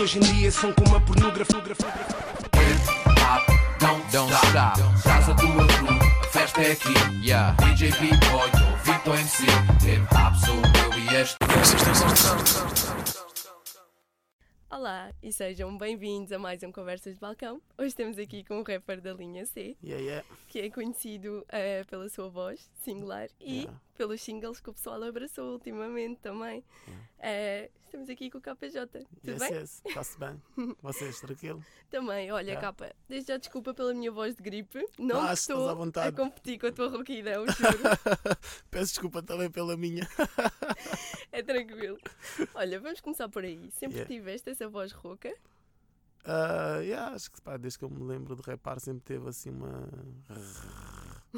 hoje em dia são como a pornografia. Don't, don't stop. Traz a tua crew, festa é aqui. Yeah. DJ B-Boy, Vitor MC. Hip Hop sou eu e este. Olá e sejam bem-vindos a mais um Conversas de Balcão. Hoje temos aqui com o rapper da linha C, Yeah, yeah. que é conhecido eh, pela sua voz singular e Yeah. Pelos singles que o pessoal abraçou ultimamente também. Eh, estamos aqui com o KJ. Tudo Yes, bem? yes. Está-se bem. Vocês, tranquilo? Também, olha, Yeah. capa, desde já desculpa pela minha voz de gripe. Não Ah, estou à vontade. a competir com a tua rouquidão, juro. Peço desculpa também pela minha. é tranquilo. Olha, vamos começar por aí. Sempre Yeah. tiveste essa voz rouca? Ah, yeah, acho que pá, desde que eu me lembro de repar sempre teve assim uma.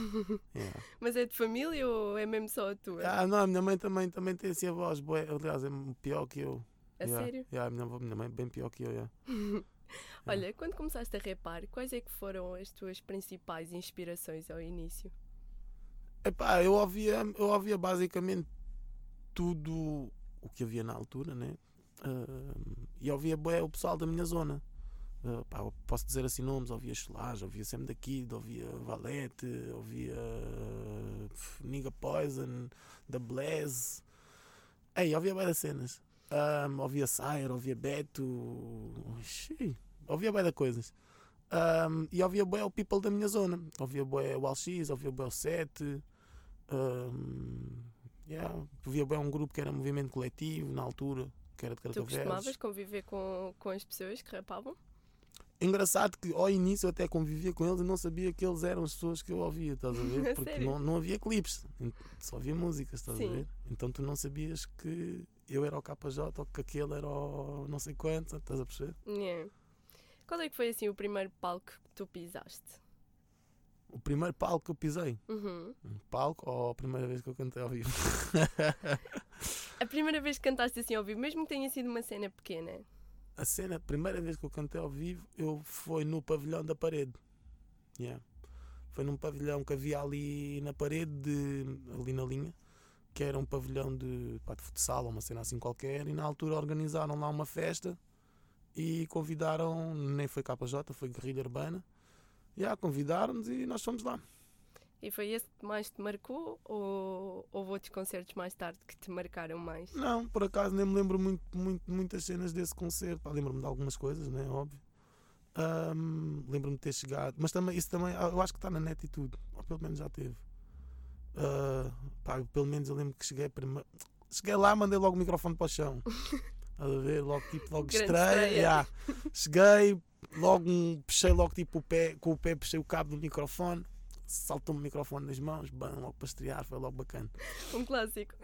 Yeah. Mas é de família ou é mesmo só a tua? Ah, não, a minha mãe também, também tem assim a voz boa. Aliás, é pior que eu. a Yeah, sério? Yeah, a minha, avó- minha mãe é bem pior que eu. Yeah. Olha, quando começaste a rapar, quais é que foram as tuas principais inspirações ao início? Epá, eu ouvia, eu ouvia basicamente tudo o que havia na altura, né? Ah, e ouvia bué o pessoal da minha zona. Ah, pá, posso dizer assim nomes, ouvia Cholage, ouvia Sam da Kid, ouvia Valete, ouvia uh, Nigga Poison, The Blaze. Ei, ouvia das cenas. Ah, ouvia Sire, ouvia Beto, ouvia de coisas. Um, e ouvia bué o people da minha zona. Ouvia bué o LX, ouvia bué o 7. Um, yeah. Ouvia bué um grupo que era Movimento Coletivo, na altura, que era de Tu costumavas conviver com, com as pessoas que rapavam? Engraçado que ao início eu até convivia com eles e não sabia que eles eram as pessoas que eu ouvia, estás a ver? Porque não, não havia clipes, só havia músicas, estás Sim. a ver? Então tu não sabias que eu era o KJ ou que aquele era o não sei quanto, estás a perceber? Yeah. Qual é que foi assim o primeiro palco que tu pisaste? O primeiro palco que eu pisei, Uhum. um palco ou a primeira vez que eu cantei ao vivo? A primeira vez que cantaste assim ao vivo, mesmo que tenha sido uma cena pequena. A cena, a primeira vez que eu cantei ao vivo, eu foi no pavilhão da parede. Yeah. Foi num pavilhão que havia ali na parede, de- ali na linha, que era um pavilhão de, pá, de futsal ou uma cena assim qualquer, e na altura organizaram lá uma festa e convidaram, nem foi KJ, foi Guerrilha Urbana. Yeah, convidaram-nos e nós fomos lá. E foi esse que mais te marcou ou houve outros concertos mais tarde que te marcaram mais? Não, por acaso nem me lembro muito, muito, muitas cenas desse concerto. Pá, Lembro-me de algumas coisas, né? Óbvio. Ahm, Lembro-me de ter chegado. Mas também, isso também, ah, eu acho que está na net e tudo. Ou pelo menos já teve. Ah, pá, pelo menos eu lembro que cheguei primeiro. Cheguei lá, mandei logo o microfone para o chão. A ver? Logo, tipo, logo Grande estreia. estreia. yeah. Cheguei, logo um, puxei logo tipo o pé, com o pé puxei o cabo do microfone. Saltou-me o microfone nas mãos, bem, logo para estrear, foi logo bacana. Um clássico.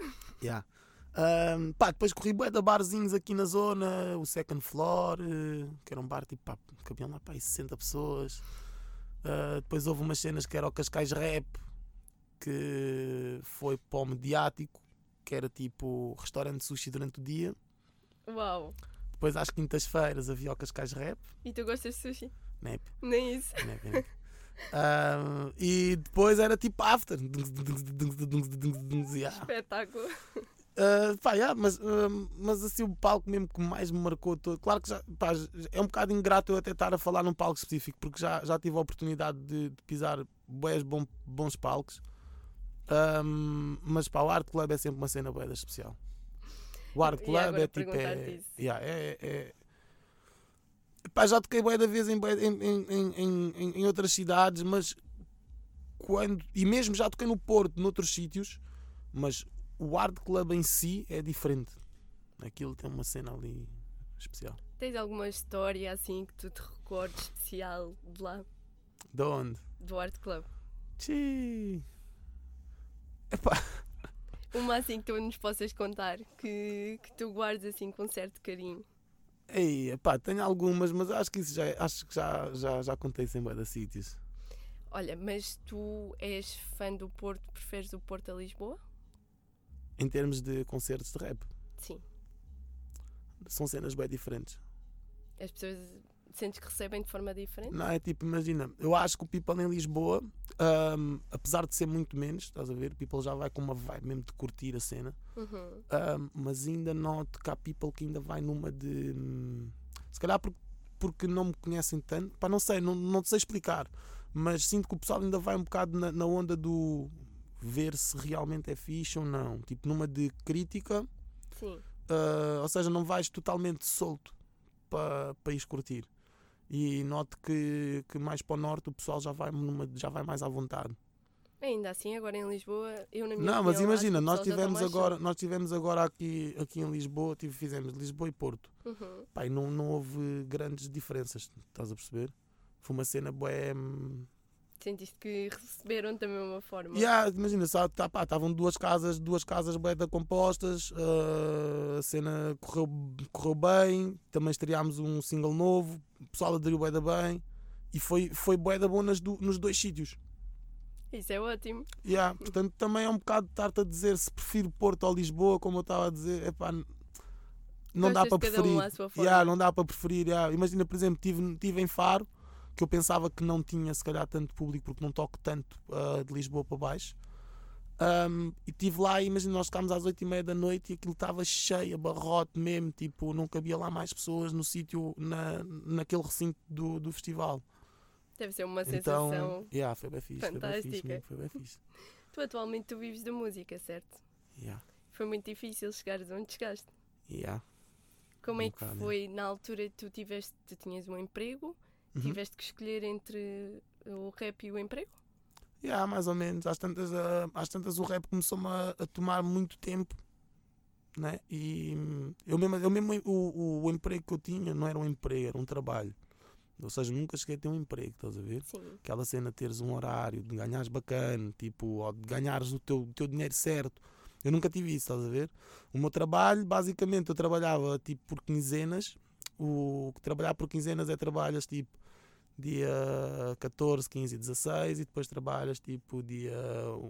Yeah. Ahm, pá, depois corri bué de barzinhos aqui na zona, o Second Floor, eh, que era um bar tipo, pá, cabiam lá aí 60 pessoas. Ah, depois houve umas cenas que era o Cascais Rap, que foi para o mediático, que era tipo restaurante de sushi durante o dia. Uau! Depois às quintas-feiras havia o Cascais Rap, E tu gostas de sushi? nep, Nem isso. nep, nep. E depois era tipo after. Yeah. Espetáculo. Uh, pá, yeah, mas, uh, mas assim o palco mesmo que mais me marcou todo. Claro que já, pá, é um bocado ingrato eu até estar a falar num palco específico, porque já, já tive a oportunidade de, de pisar bués bom, bons palcos. Um, mas pá, o Art Club é sempre uma cena boeda especial. O Art E Club é tipo. É, yeah, é, é- Pá, já toquei bué da vez em, em, em, em outras cidades, mas quando. E mesmo já toquei no Porto, noutros sítios, mas o Art Club em si é diferente. Aquilo tem uma cena ali especial. Tens alguma história assim que tu te recordes especial de lá, De onde? do Art Club? Tchi. Epá, Uma assim que tu nos possas contar, que, que tu guardes assim com certo carinho. ei, epá, tenho algumas, mas acho que isso já, acho que já, já, já contei sem bué de sítios. Olha, mas tu és fã do Porto, preferes o Porto a Lisboa? Em termos de concertos de rap, Sim. são cenas bem diferentes. As pessoas sentes que recebem de forma diferente? Não, é tipo, imagina, eu acho que o People em Lisboa, ahm, apesar de ser muito menos, estás a ver, o People já vai com uma vibe mesmo de curtir a cena, Uhum. ahm, mas ainda noto que há People que ainda vai numa de. hum, Se calhar porque, porque não me conhecem tanto, pá, não sei, não, não sei explicar, mas sinto que o pessoal ainda vai um bocado na, na onda do ver se realmente é fixe ou não. Tipo, numa de crítica, Sim. Uh, ou seja, não vais totalmente solto para pa ir curtir. E noto que, que mais para o norte o pessoal já vai, numa, já vai mais à vontade. Ainda assim, agora em Lisboa, eu na minha Não, mas opinião, imagina, nós está tivemos agora, nós tivemos agora aqui, aqui em Lisboa, tive, fizemos Lisboa e Porto. Uhum. E não, não houve grandes diferenças, estás a perceber? Foi uma cena bué. hum, Sentiste que receberam da mesma forma. Yeah, imagina, só, tá, estavam duas casas, duas casas da compostas, uh, a cena correu, correu bem, também estreámos um single novo, o pessoal aderiu da bem e foi, foi bué da bom nas do- nos dois sítios. Isso é ótimo. Yeah, portanto, também é um bocado estar-te a dizer se prefiro Porto ou Lisboa, como eu estava a dizer, epá, não dá para um preferir. Yeah, não dá para preferir. yeah. Imagina, por exemplo, tive, tive em Faro, que eu pensava que não tinha se calhar tanto público porque não toco tanto ah, de Lisboa para baixo. Um, e estive lá imagina, nós ficámos às 8 e meia da noite e aquilo estava cheio, abarrote mesmo, tipo, não cabia lá mais pessoas no sítio, na, naquele recinto do, do festival. Deve ser uma Então, sensação. yeah, foi bem fixe, foi bem fixe, fantástica. mesmo, foi bem fixe. Tu atualmente tu vives da música, certo? Yeah, Foi muito difícil chegares onde chegaste. yeah. Como Um é que bocado, é. foi na altura tu tiveste, tu tinhas um emprego, Uhum. tiveste que escolher entre o rap e o emprego? Yeah, mais ou menos. Às tantas, ah, às tantas o rap começou-me a, a tomar muito tempo. Né? E hum, eu mesmo, eu mesmo o, o, emprego que eu tinha não era um emprego, era um trabalho. Ou seja, nunca cheguei a ter um emprego, estás a ver? Sim. Aquela cena de teres um horário, de ganhares bacana, tipo, ou de ganhares o teu, o teu dinheiro certo. Eu nunca tive isso, estás a ver? O meu trabalho, basicamente, eu trabalhava tipo por quinzenas. O trabalhar por quinzenas é trabalhas tipo dia 14, 15 e 16 e depois trabalhas tipo dia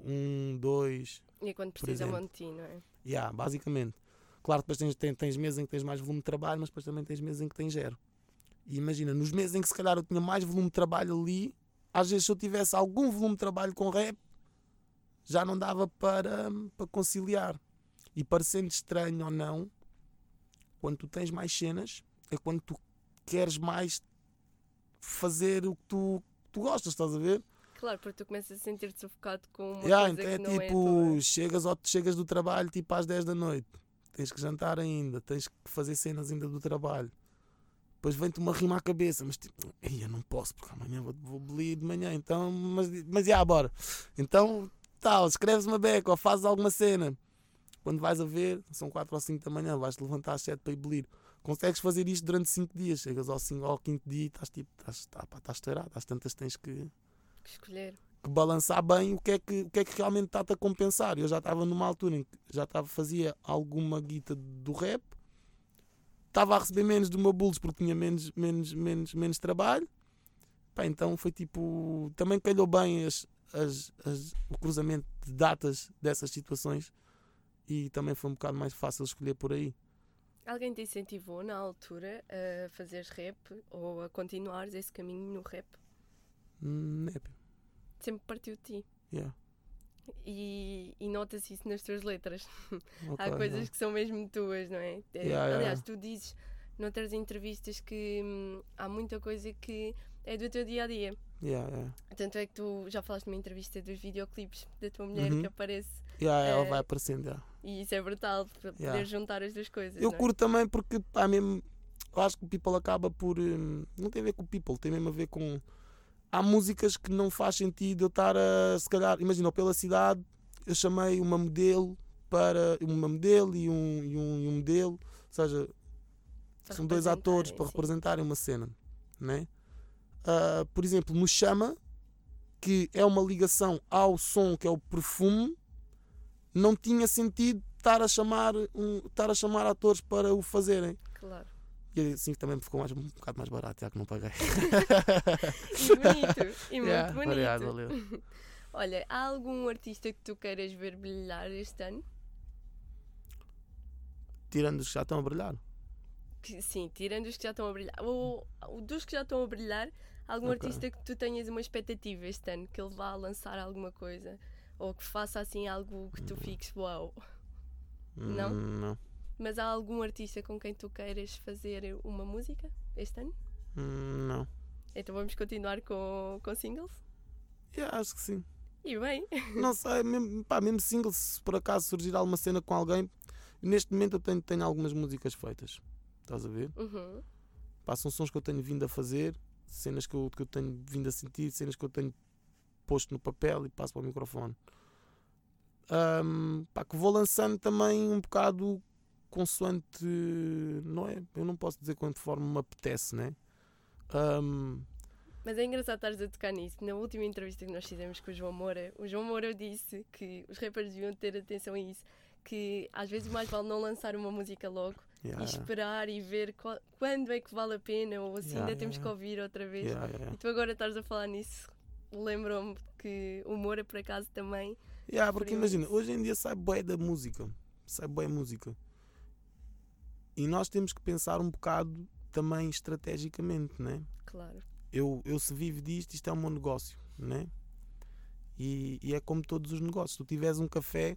1, 2, E é quando precisam exemplo. de ti, não é? Yeah, basicamente. Claro depois tens, tens, tens meses em que tens mais volume de trabalho, mas depois também tens meses em que tens zero. E imagina, nos meses em que se calhar eu tinha mais volume de trabalho ali, às vezes se eu tivesse algum volume de trabalho com rap, já não dava para, para conciliar. E parecendo estranho ou não, quando tu tens mais cenas, é quando tu queres mais fazer o que tu, tu gostas, estás a ver? Claro, porque tu começas a sentir-te sufocado com uma Yeah, coisa então é que não é tipo, tua. chegas, ao- chegas do trabalho tipo às 10 da noite, tens que jantar ainda, tens que fazer cenas ainda do trabalho. Depois vem-te uma rima à cabeça, mas tipo, eu não posso porque amanhã vou, vou belir de manhã, então, mas, mas já, bora. Então, tal, escreves uma beca ou fazes alguma cena. Quando vais a ver, são 4 ou 5 da manhã, vais-te levantar às 7 para ir belir. Consegues fazer isto durante 5 dias, chegas ao, cinco, ao quinto dia e estás tipo, estás, tá, pá, estás estourado, às tantas tens que, Que escolher. que balançar bem o que é que, o que, é que realmente está-te a compensar. Eu já estava numa altura em que já estava, fazia alguma guita do rap, estava a receber menos do meu bulls porque tinha menos, menos, menos, menos trabalho. Pá, então foi tipo. Também calhou bem as, as, as- o cruzamento de datas dessas situações e também foi um bocado mais fácil escolher por aí. Alguém te incentivou na altura a fazeres rap ou a continuares esse caminho no rap? Hum, Sempre partiu de ti. yeah. E, e nota-se isso nas tuas letras. Há Ok, coisas yeah. que são mesmo tuas, não é? É, yeah. Aliás, tu dizes noutras entrevistas que hum, há muita coisa que é do teu dia a dia. Yeah, yeah. Tanto é que tu já falaste numa entrevista dos videoclipes da tua mulher Uhum. que aparece Yeah, ela Eh, vai aparecendo. yeah. e isso é brutal para Yeah. poder juntar as duas coisas. Eu é? curto também porque, pá, mesmo. Eu acho que o people acaba por. hum, Não tem a ver com o people, tem mesmo a ver com. Há músicas que não faz sentido eu estar a. Se calhar, imagina, pela cidade, eu chamei uma modelo para. Uma modelo e um, e um, e um modelo, ou seja, Para são dois atores para sim. representarem uma cena, né? Ah, por exemplo, no Chama, que é uma ligação ao som que é o perfume, não tinha sentido estar a chamar, um, estar a chamar atores para o fazerem. Claro. E assim também ficou mais, um bocado mais barato, já que não paguei. E bonito. E muito Yeah, bonito. obrigado, valeu. Olha, há algum artista que tu queiras ver brilhar este ano? Tirando os que já estão a brilhar. Que- sim, tirando os que já estão a brilhar. Ou, ou dos que já estão a brilhar, algum Ok. artista que tu tenhas uma expectativa este ano, que ele vá lançar alguma coisa? Ou que faça assim algo que tu fiques uau. Não? Hum, não. Mas há algum artista com quem tu queiras fazer uma música? este ano? Hum, não. Então vamos continuar com, com singles? Yeah, acho que sim. E bem, Não sei, mesmo, pá, mesmo single, se por acaso surgir alguma cena com alguém, neste momento eu tenho, tenho algumas músicas feitas. Estás a ver? uhum. Pá, são sons que eu tenho vindo a fazer, cenas que eu, que eu tenho vindo a sentir, cenas que eu tenho posto no papel e passo para o microfone. Ahm, pá, que vou lançando também um bocado consoante, não é? Eu não posso dizer quanto forma me apetece, né? Ahm, Mas é engraçado estares a tocar nisso. Na última entrevista que nós fizemos com o João Moura, o João Moura disse que os rappers deviam ter atenção a isso. Que às vezes mais vale não lançar uma música logo yeah, e esperar e ver qual- quando é que vale a pena ou se Yeah, ainda yeah, temos que ouvir outra vez. E tu agora estás a falar nisso, lembram-me que o Moura por acaso também. Yeah, porque imagina, hoje em dia sai bué da música. Sai bué música. E nós temos que pensar um bocado também estrategicamente, né? Claro. Eu, eu se vivo disto, isto é um meu negócio, né? E, e é como todos os negócios. Se tu tiveres um café,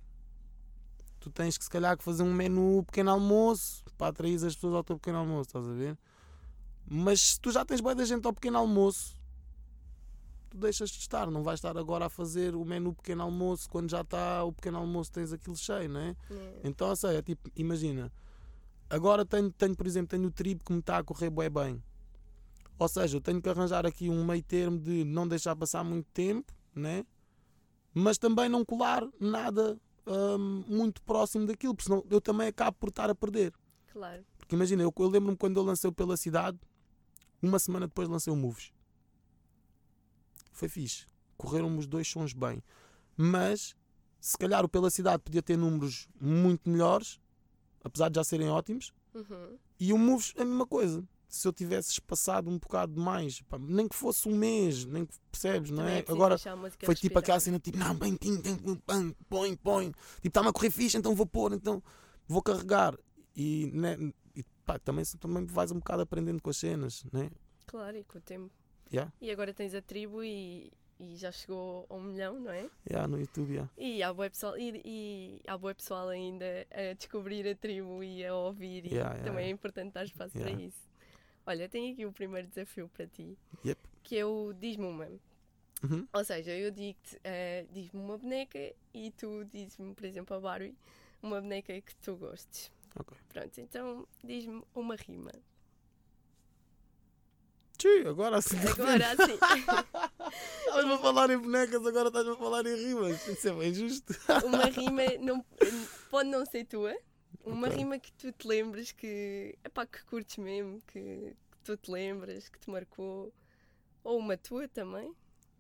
tu tens que se calhar que fazer um menu pequeno almoço para atrair as pessoas ao teu pequeno almoço, estás a ver? Mas se tu já tens bué da gente ao pequeno almoço, tu deixas de estar, não vais estar agora a fazer o menu pequeno almoço quando já está o pequeno almoço, tens aquilo cheio, não é? É. Então, ou seja, tipo, imagina, agora tenho, tenho, por exemplo, tenho o tribo que me está a correr bué bem. Ou seja, eu tenho que arranjar aqui um meio termo de não deixar passar muito tempo, né? mas também não colar nada hum, muito próximo daquilo, porque senão eu também acabo por estar a perder. Claro. Porque imagina, eu, eu lembro-me quando eu lancei pela cidade, uma semana depois lancei o Moves. Foi fixe. Correram-me os dois sons bem. Mas se calhar o pela cidade podia ter números muito melhores, apesar de já serem ótimos, Uhum. e o Moves a mesma coisa. Se eu tivesse espaçado um bocado mais, pá, nem que fosse um mês, nem que percebes, não é? preciso Agora foi tipo aquela cena tipo, não, bem, tim, tim, tim, põe, põe. Tipo, está-me a correr fixe, então vou pôr, então vou carregar. E, né, e pá, também, também vais um bocado aprendendo com as cenas, né? Claro, e com o tempo. Yeah. E agora tens a tribo e, e já chegou a um milhão, não é? Yeah, no YouTube, yeah. E há boa pessoal, e, e há boa pessoal ainda a descobrir a tribo e a ouvir, e Yeah, também é importante dar espaço para isso. Olha, tenho aqui o primeiro desafio para ti, Yep. que é o diz-me uma. Uhum. Ou seja, eu digo-te, eh, diz-me uma boneca e tu dizes-me, por exemplo, a Barbie, uma boneca que tu gostes. Ok. Pronto, então diz-me uma rima. Tchê, agora assim. de Agora Estavas a falar em bonecas, agora estás a falar em rimas. Isso é bem justo. uma rima não, pode não ser tua, uma Ok. rima que tu te lembres que, epá, que curtes mesmo, que, que tu te lembras, que te marcou, ou uma tua também.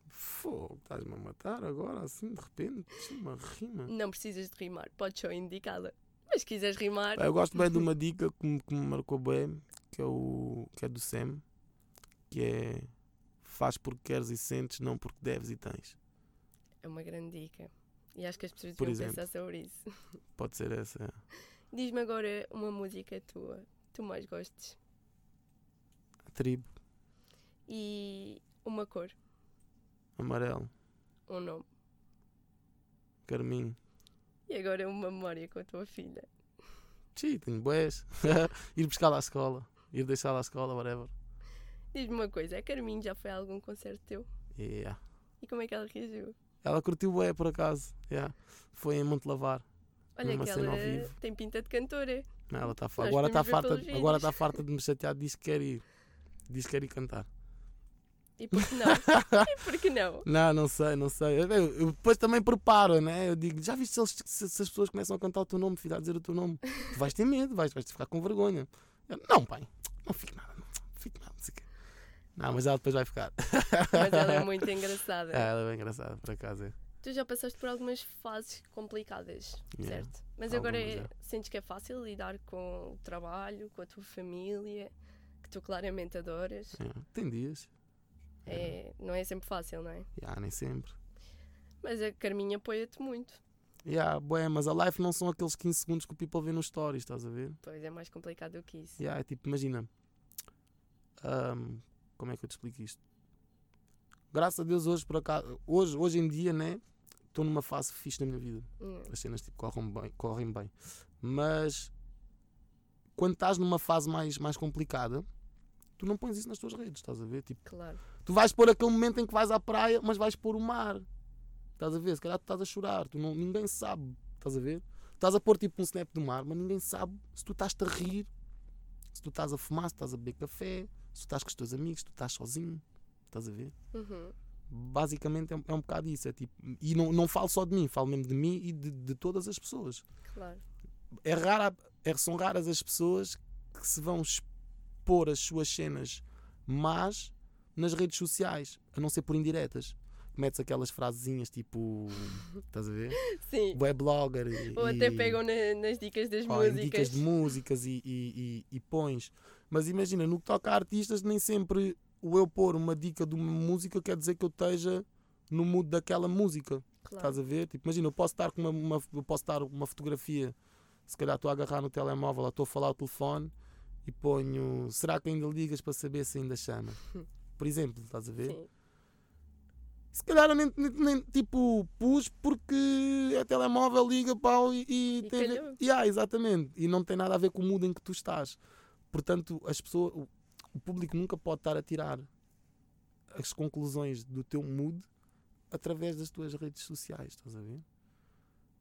Fogo, estás-me a matar agora, assim, de repente. Uma rima. Não precisas de rimar, podes só indicá-la. Mas se quiseres rimar, Pá, Eu gosto bem de uma dica que me, que me marcou bem, que é, o, que é do Sam, que é faz porque queres e sentes, não porque deves e tens. é uma grande dica. E acho que as pessoas deviam exemplo. pensar sobre isso. Pode ser essa. Diz-me agora uma música tua, que tu mais gostes. A tribo, E uma cor, amarelo, um nome. carminho. E agora uma memória com a tua filha. Tchê, tenho boés. ir buscar lá à escola, ir deixar lá à escola, whatever. Diz-me uma coisa, a Carminho já foi a algum concerto teu? Yeah. E como é que ela reagiu? Ela curtiu bué por acaso. Yeah. Foi em Monte Lavar. Olha que ela tem pinta de cantora. Não, ela tá fa- agora está farta, agora vídeos. tá farta de me chatear, diz que quer ir. Diz que quer ir cantar. E por que não? e por que não? Não, não sei, não sei. Eu, eu- eu depois também preparo, né? Eu digo, já viste se, eles- se- se as pessoas começam a cantar o teu nome, filho, a dizer o teu nome? Tu vais ter medo, vais, vais ficar com vergonha. Eu, não, pai, não fico nada, não fico nada, não sei o quê. Não, mas ela depois vai ficar. Mas ela é muito engraçada. É, ela é bem engraçada, por acaso. É. Tu já passaste por algumas fases complicadas, Yeah. certo? Mas agora é- sentes que é fácil lidar com o trabalho, com a tua família, que tu claramente adoras. É, Tem dias. É, não é sempre fácil, não é? Já, nem sempre. Mas a Carminha apoia-te muito. Yeah, bué, mas a live não são aqueles 15 segundos que o people vê nos stories, estás a ver? Pois é mais complicado do que isso. Yeah, é tipo, imagina. ahm, como é que eu te explico isto? Graças a Deus hoje, por acaso, hoje, hoje em dia, né? Estou numa fase fixe na minha vida. Hum, As cenas tipo, correm, bem, correm bem. Mas quando estás numa fase mais, mais complicada, tu não pões isso nas tuas redes, estás a ver? Tipo, Claro. tu vais pôr aquele momento em que vais à praia, mas vais pôr o mar. Estás a ver? Se calhar tu estás a chorar, tu não, ninguém sabe, estás a ver? Estás a pôr tipo um snap do mar, mas ninguém sabe se tu estás-te a rir, se tu estás a fumar, se estás a beber café, se tu estás com os teus amigos, tu estás sozinho, estás a ver? Uhum. Basicamente é, um- é um bocado isso. É tipo, e não, não falo só de mim, falo mesmo de mim e de, de todas as pessoas. Claro. É rara, é, são raras as pessoas que se vão expor as suas cenas más nas redes sociais, a não ser por indiretas. Metes aquelas frasezinhas tipo. Estás a ver? Sim. Web blogger. E, Ou até pegam na- nas dicas das em músicas. dicas de músicas e, e, e, e pões. Mas imagina, no que toca a artistas, nem sempre o eu pôr uma dica de uma música quer dizer que eu esteja no mood daquela música. Claro. Estás a ver? Tipo, imagina, eu posso estar com uma, uma- eu posso estar uma fotografia, se calhar estou a agarrar no telemóvel, ou estou a falar ao telefone e ponho, será que ainda ligas para saber se ainda chama? Por exemplo, estás a ver? Sim. Se calhar eu nem, nem- nem, tipo pus porque é telemóvel, liga pau e, e E tem. Yeah, exatamente. E não tem nada a ver com o mood em que tu estás. Portanto, as pessoas, o, público nunca pode estar a tirar as conclusões do teu mood através das tuas redes sociais, estás a ver?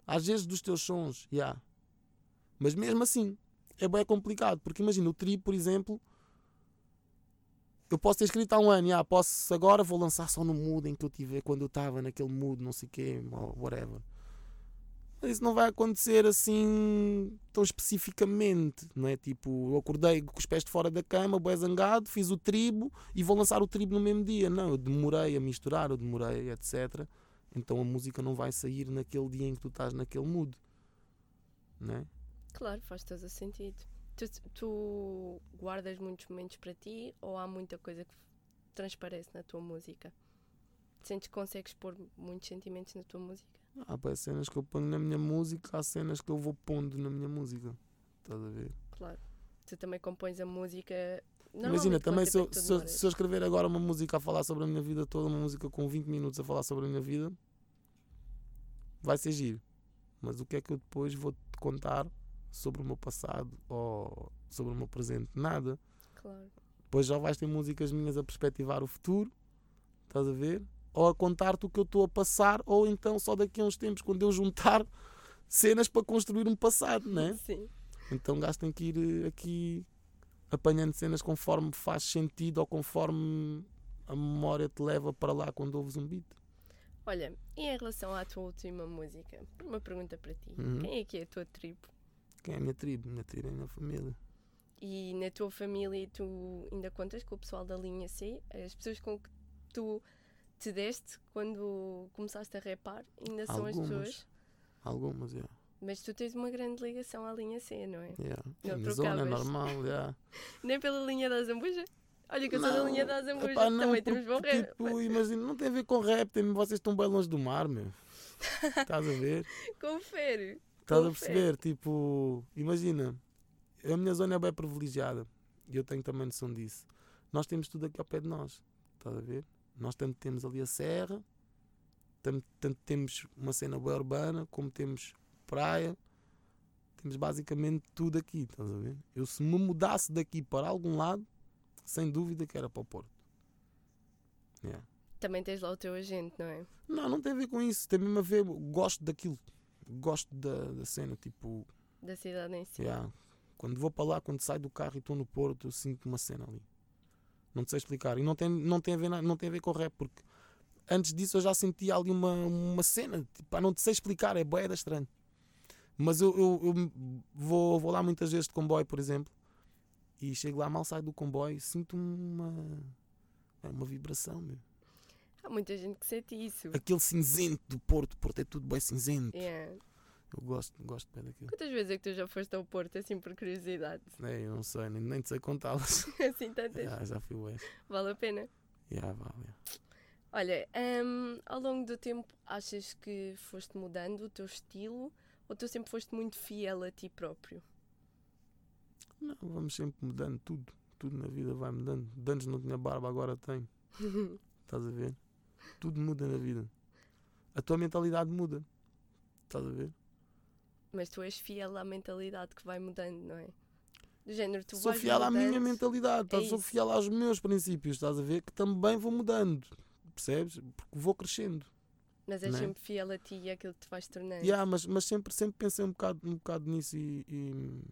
Às vezes dos teus sons, yeah. mas mesmo assim é bem complicado, porque imagina o tri, por exemplo, eu posso ter escrito há um ano, yeah, posso agora vou lançar só no mood em que eu tive quando eu estava naquele mood, não sei quê, whatever. Isso não vai acontecer assim tão especificamente, não é? Tipo, eu acordei com os pés de fora da cama, bem zangado, fiz o tribo e vou lançar o tribo no mesmo dia. Não, eu demorei a misturar, eu demorei, etc. Então a música não vai sair naquele dia em que tu estás naquele mood, não é? Claro, faz todo o sentido. Tu, tu guardas muitos momentos para ti ou há muita coisa que transparece na tua música? Sentes que consegues pôr muitos sentimentos na tua música? Há pá, cenas que eu ponho na minha música, há cenas que eu vou pondo na minha música. Estás a ver? Claro. Tu também compões a música. Imagina, também se eu, se, eu, se eu escrever agora uma música a falar sobre a minha vida toda, uma música com 20 minutos a falar sobre a minha vida, vai ser giro. Mas o que é que eu depois vou te contar sobre o meu passado ou sobre o meu presente? Nada. Claro. Depois já vais ter músicas minhas a perspectivar o futuro, estás a ver? Ou a contar-te o que eu estou a passar, ou então só daqui a uns tempos, quando eu juntar cenas para construir um passado, não é? Sim. Então um gajo tem que ir eh, aqui apanhando cenas conforme faz sentido ou conforme a memória te leva para lá quando ouves um beat. Olha, e em relação à tua última música, uma pergunta para ti. Uhum. Quem é que é a tua tribo? Quem é a minha tribo? Minha tribo é a minha família. E na tua família tu ainda contas com o pessoal da linha C? As pessoas com que tu te deste quando começaste a rapar ainda são as Algumas. pessoas? Algumas, yeah. Mas tu tens uma grande ligação à linha C, não é? yeah. Não É a minha zona, é normal, yeah. Nem pela linha da Zambuja? Olha que eu sou da Não, linha da Zambuja, epá, não, também temos bom rap. Tipo, imagina, não tem a ver com rap, tem, vocês estão bem longe do mar, meu. Estás a ver? Confere. Estás a perceber? Tipo, imagina, a minha zona é bem privilegiada e eu tenho também noção disso. Nós temos tudo aqui ao pé de nós, estás a ver? Nós tanto temos ali a serra, tanto, tanto temos uma cena bem urbana, como temos praia, temos basicamente tudo aqui, estás a ver? Eu se me mudasse daqui para algum lado, sem dúvida que era para o Porto. Yeah. Também tens lá o teu agente, não é? Não, não tem a ver com isso, tem mesmo a ver, gosto daquilo, gosto da, da cena, tipo, Da cidade em si. Yeah. Quando vou para lá, quando saio do carro e estou no Porto, eu sinto uma cena ali. Não te sei explicar. E não tem, não tem, a, ver, não tem a ver com rap, porque antes disso eu já sentia ali uma, uma cena. Tipo, não te sei explicar, é boeda estranho. Mas eu, eu, eu vou, vou lá muitas vezes de comboio, por exemplo, e chego lá, mal saio do comboio e sinto uma, é uma vibração. Meu. Há muita gente que sente isso. Aquele cinzento do Porto, Porto é tudo bem cinzento. Yeah. Eu gosto, gosto bem daquilo. Quantas vezes é que tu já foste ao Porto, assim por curiosidade? É, eu não sei, nem, nem te sei contá-las. assim tantas? Já, já fui bem. Vale a pena. Já, vale. Olha, hum, ao longo do tempo achas que foste mudando o teu estilo ou tu sempre foste muito fiel a ti próprio? Não, vamos sempre mudando tudo. Tudo na vida vai mudando. De antes não tinha barba, agora tenho. Estás a ver? Tudo muda na vida. A tua mentalidade muda. Estás a ver? Mas tu és fiel à mentalidade que vai mudando, não é? Do género, tu sou fiel à minha mudando. mentalidade, estás? É sou fiel aos meus princípios, estás a ver? Que também vou mudando, percebes? Porque vou crescendo. Mas és Né? sempre fiel a ti e àquilo que te vais tornando. Yeah, mas, mas sempre, sempre pensei um bocado, um bocado nisso e, e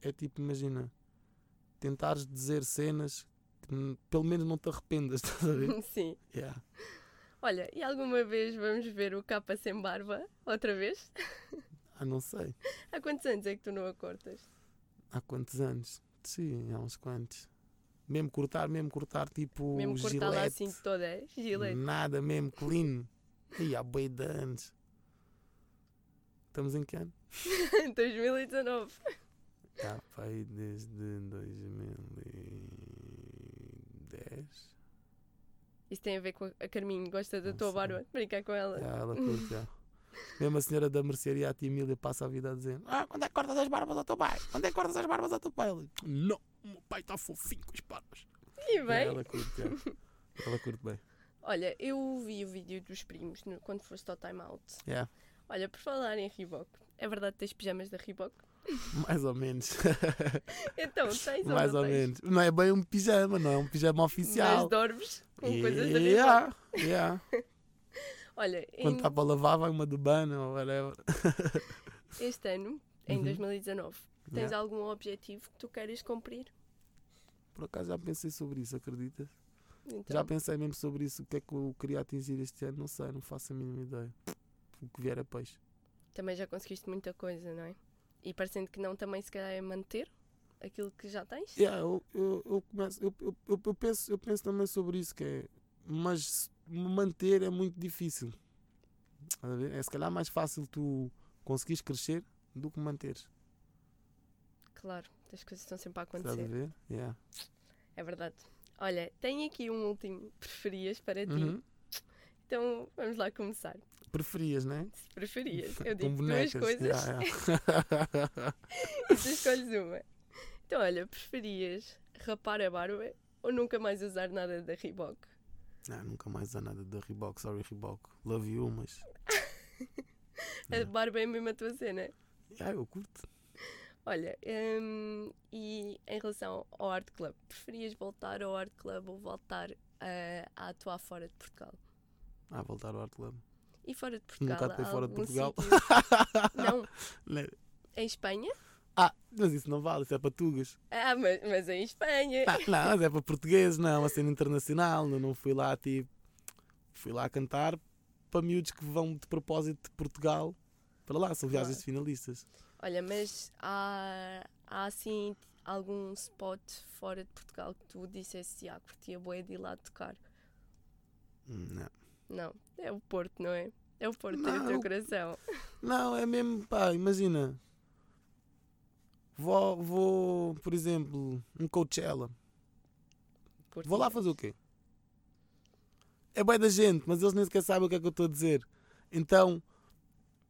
é tipo, imagina, tentares dizer cenas que pelo menos não te arrependas, estás a ver? Sim. Yeah. Olha, e alguma vez vamos ver o capa sem barba? Outra vez? Ah, não sei. Há quantos anos é que tu não a cortas? Há quantos anos? Sim, há uns quantos. Mesmo cortar, mesmo cortar tipo Mesmo cortá-la gilete. assim toda, gilete. Nada mesmo, clean. E há boi de anos. Estamos em que ano? 2019. Ah, pá, aí desde 2010. Isso tem a ver com a Carminho, gosta da Não tua sei. barba, brincar com ela. Já, ela curte. Mesmo a senhora da mercearia, a tia Emília, passa a vida a dizer: Ah, quando é que cortas as barbas ao teu pai? Quando é que cortas as barbas ao teu pai? Ele, não, o meu pai está fofinho com as barbas. E bem, ela curte, já. Ela curte bem. olha, eu vi o vídeo dos primos no- quando foste ao Time Out. Yeah, Olha, por falar em Reebok, é verdade que tens pijamas da Reebok? mais ou menos. Então, tens ou mais ou tens? menos. Não é bem um pijama, não é um pijama Mas oficial. dormes com coisas da Reebok. yeah, yeah. Olha, Quando em- está para lavar, vai uma de bana ou whatever. este ano, em Uhum. 2019, tens Yeah. algum objetivo que tu queres cumprir? Por acaso já pensei sobre isso, acreditas? Então, Já pensei mesmo sobre isso, o que é que eu queria atingir este ano, não sei, não faço a mínima ideia. O que vier é peixe. também já conseguiste muita coisa, não é? E parecendo que não, também se calhar é manter aquilo que já tens? Yeah, eu, eu, eu, começo, eu, eu, eu, eu penso, eu penso também sobre isso, que é, mas manter é muito difícil. É se calhar mais fácil tu conseguires crescer do que manteres. Claro, as coisas estão sempre a Estás a acontecer. ver? Yeah. É verdade. Olha, tenho aqui um último preferias para ti. Uhum. Então vamos lá começar. Preferias, né? Se preferias, eu digo duas coisas Yeah, yeah. e tu escolhes uma. Então, olha, preferias rapar a barba ou nunca mais usar nada da Reebok? Não, nunca mais há nada da Reebok, sorry Reebok. Love you, mas. A barba é mesmo a tua cena. Yeah, eu curto. Olha, hum, e em relação ao Art Club, preferias voltar ao Art Club ou voltar a, a atuar fora de Portugal? Ah, voltar ao Art Club. E fora de Portugal? Nunca atuei fora de Portugal. Não, Né? em Espanha? Ah, mas isso não vale, isso é para tugas. Ah, mas, mas em Espanha. Ah, não, mas é para portugueses, não, é uma cena internacional. Eu não fui lá, tipo. Fui lá cantar para miúdos que vão de propósito de Portugal para lá, são viagens de finalistas. Olha, mas há, há assim algum spot fora de Portugal que tu dissesse, ah, curtia boa de ir lá tocar? Não. Não, é o Porto, não é? É o Porto, tem o Não. teu coração. Não, é mesmo, pá, imagina. Vou, vou, por exemplo, um Coachella. Vou lá fazer o quê? É bem da gente, mas eles nem sequer sabem o que é que eu estou a dizer. Então,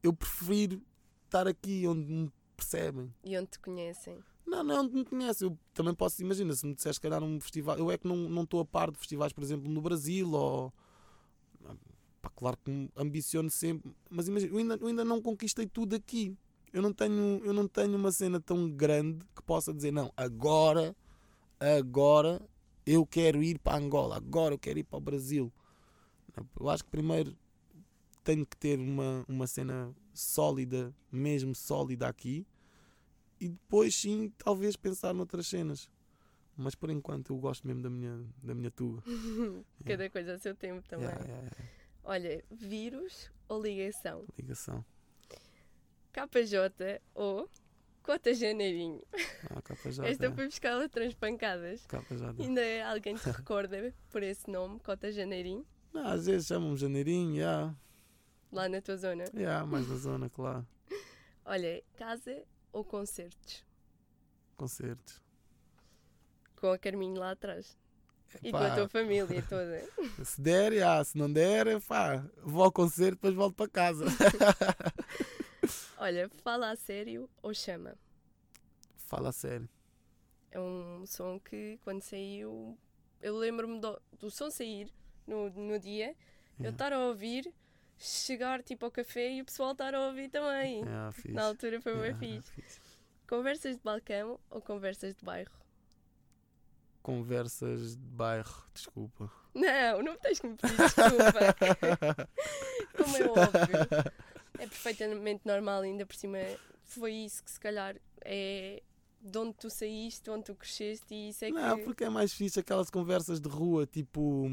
eu prefiro estar aqui onde me percebem. E onde te conhecem? Não, não, onde me conhecem. Eu também posso, imagina, se me disseres, se calhar, num festival. Eu é que não não estou a par de festivais, por exemplo, no Brasil ou. Claro que me ambiciono sempre, mas imagina, eu ainda, eu ainda não conquistei tudo aqui. Eu não, tenho, eu não tenho uma cena tão grande que possa dizer, não, agora, agora eu quero ir para Angola, agora eu quero ir para o Brasil. Eu acho que primeiro tenho que ter uma, uma cena sólida, mesmo sólida aqui, e depois sim, talvez pensar noutras cenas. Mas por enquanto eu gosto mesmo da minha, da minha tuga. Cada coisa a seu tempo também. Yeah, yeah, yeah. Olha, vírus ou ligação? Ligação. KJ ou Cota Janeirinho? Ah, já. Esta foi buscar outras pancadas. Já. Ainda alguém te recorda por esse nome, Cota Janeirinho, Não, às vezes chamam-me Janeirinho, yeah. lá na tua zona? Yeah, mais na zona, claro. Olha, casa ou concertos? Concertos. Com a Carminho lá atrás. E com Epá, a tua família toda. Se der, yeah. se não der, pá, vou ao concerto, depois volto para casa. Olha, fala a sério ou chama? Fala a sério. É um som que quando saiu. Eu lembro-me do, do som sair no, no dia, eu Yeah. estar a ouvir, chegar tipo ao café e o pessoal estar a ouvir também. Yeah. Na altura foi bem Yeah, fixe. fixe. Conversas de balcão ou conversas de bairro? Conversas de bairro, desculpa. Não, não tens que me pedir desculpa. Como é óbvio. É perfeitamente normal, ainda por cima foi isso que se calhar é de onde tu saíste, de onde tu cresceste e isso é Não, que. porque é mais fixe aquelas conversas de rua, tipo,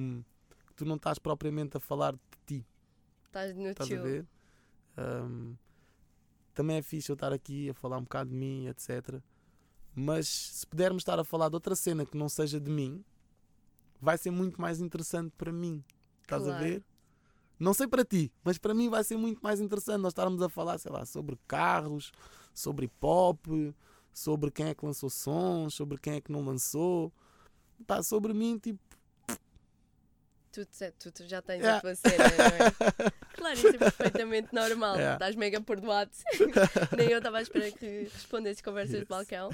que tu não estás propriamente a falar de ti, Estás no estás a ver? Hum, também é fixe eu estar aqui a falar um bocado de mim, etc. Mas se pudermos estar a falar de outra cena que não seja de mim, vai ser muito mais interessante para mim. Estás a Claro. ver? Não sei para ti, mas para mim vai ser muito mais interessante nós estarmos a falar, sei lá, sobre carros, sobre hip hop, sobre quem é que lançou sons, sobre quem é que não lançou. Pá, sobre mim, tipo. Tu, tu, tu já tens Yeah. a tua cena, não é? Claro, isso é perfeitamente normal. Yeah. Estás mega perdoado. Nem eu estava à espera que respondesses conversas de Yes. balcão.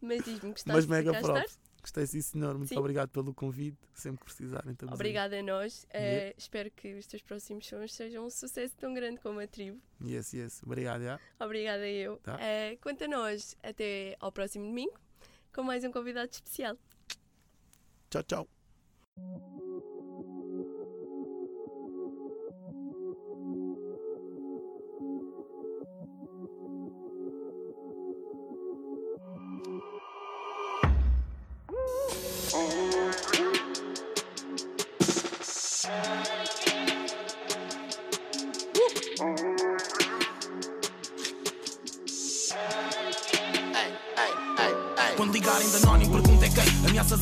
Mas diz-me que estás Mas mega props. Gostei sim, senhor. Muito Sim. obrigado pelo convite. Sempre que precisarem. estamos aí. Obrigada a nós. Eh, Yeah. espero que os teus próximos sons sejam um sucesso tão grande como a tribo. Yes, yes. Obrigado, já. Obrigada eu. Tá. Eh, quanto a nós, até ao próximo domingo com mais um convidado especial. Tchau, tchau.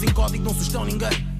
Em código, não sustão ninguém.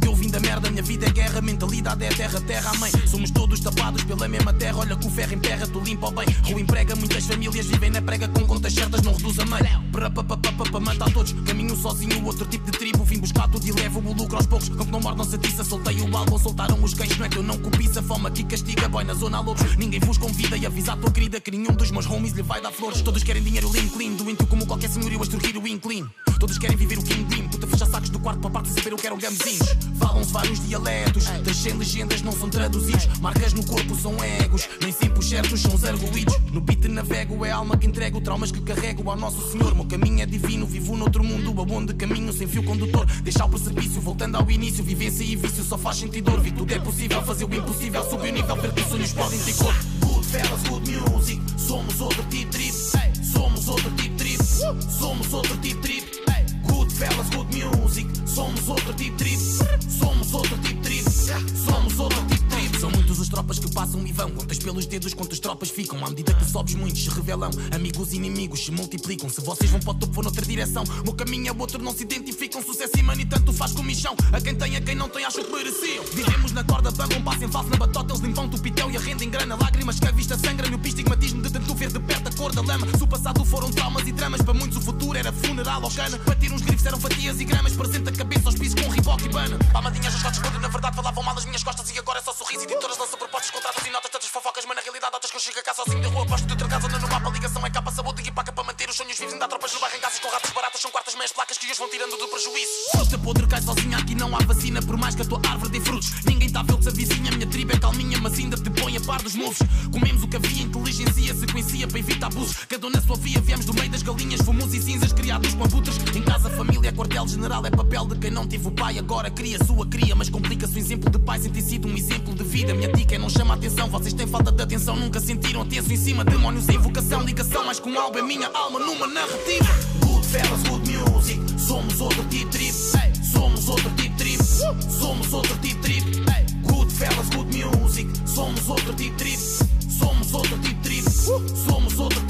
Que eu vim da merda, minha vida é guerra, mentalidade é terra, terra, mãe. Somos todos tapados pela mesma terra, olha que o ferro emperra, tu limpa o bem. Rua emprega, muitas famílias vivem na prega com contas certas, não reduz a mãe. Para pa pa pa pa matar todos, caminho sozinho, outro tipo de tribo. Vim buscar tudo e levo o lucro aos poucos. Que não mordam satiça, soltei o álbum, soltaram os cães. Não é que eu não cobiça, fome aqui castiga, boy na zona loucos. Ninguém vos convida e avisa a tua querida que nenhum dos meus homies lhe vai dar flores. Todos querem dinheiro lean, clean, doentio como qualquer senhorio, extorquir o inclean. Todos querem viver o King Dream, puta fecha sacos do quarto para parte saber o que eram gamezinhos. Falam-se vários dialetos, deixem legendas, não são traduzidos. Marcas no corpo são egos, nem sempre os certos são os arguídos. No beat navego, é alma que entrego, traumas que carrego ao Nosso Senhor. Meu caminho é divino, vivo noutro mundo, aonde caminho sem fio condutor. Deixar o precipício, voltando ao início, vivência e vício só faz sentido. Vi tudo é possível, fazer o impossível, subir o nível, ver que os sonhos podem ter cor. Good fellas, good music, somos outro tipo trip, somos outro tipo trip, somos outro tipo trip. Good fellas, good music, somos outro tipo de trip, somos outro tipo de trip, somos outro tipo muitos os tropas que passam e vão, contas pelos dedos quantas tropas ficam. À medida que sobes, muitos se revelam, amigos e inimigos se multiplicam. Se vocês vão para o topo, vou noutra direção. Meu caminho é outro, não se identificam. Sucesso e money tanto faz com michão. A quem tem, a quem não tem, acho que mereciam. Vivemos na corda, bamba, um passo em falso na batota. Eles limpam o pitel e a renda em grana. Lágrimas que a vista sangra, no estigmatismo de tanto ver de perto a cor da lama. Se o passado foram traumas e dramas, para muitos o futuro era funeral ou cana. Bater uns grifos eram fatias e gramas. Presente a cabeça aos pisos com riboque e bana. Palmadinhas nos costas, quando na verdade falavam mal as minhas costas. E agora é só sorriso. Editoras lançam propostas, contratos e notas, tantas fofocas. Mas na realidade, outras que eu chego cá sozinho da rua. Aposto de outra casa, ando no mapa. Ligação é capa, saúde e paca para manter os sonhos vivos. Ainda há tropas no casas com ratas baratas. São quartas meias placas que os vão tirando do prejuízo. Fruta podre cai sozinha, aqui não há vacina. Por mais que a tua árvore dê frutos, ninguém está a ver-te a vizinha. Minha tribo é calminha, mas ainda te dos. Comemos o que havia, inteligência, sequencia para evitar abusos. Cada um na sua via, viemos do meio das galinhas, fomos e cinzas, criados com abutres. Em casa, família, quartel-general é papel de quem não teve o pai. Agora cria sua cria, mas complica-se o exemplo de pai sem ter sido um exemplo de vida. Minha dica é não chama atenção, vocês têm falta de atenção, nunca sentiram tenso em cima. Demónios em vocação, ligação, mais com algo é minha alma numa narrativa. Good fellas, good music, somos outro tipo de trip. Somos outro tipo trip, somos outro tipo trip. Fellas, good music, somos outro tipo trip. Somos outro tipo trip, somos outro tipo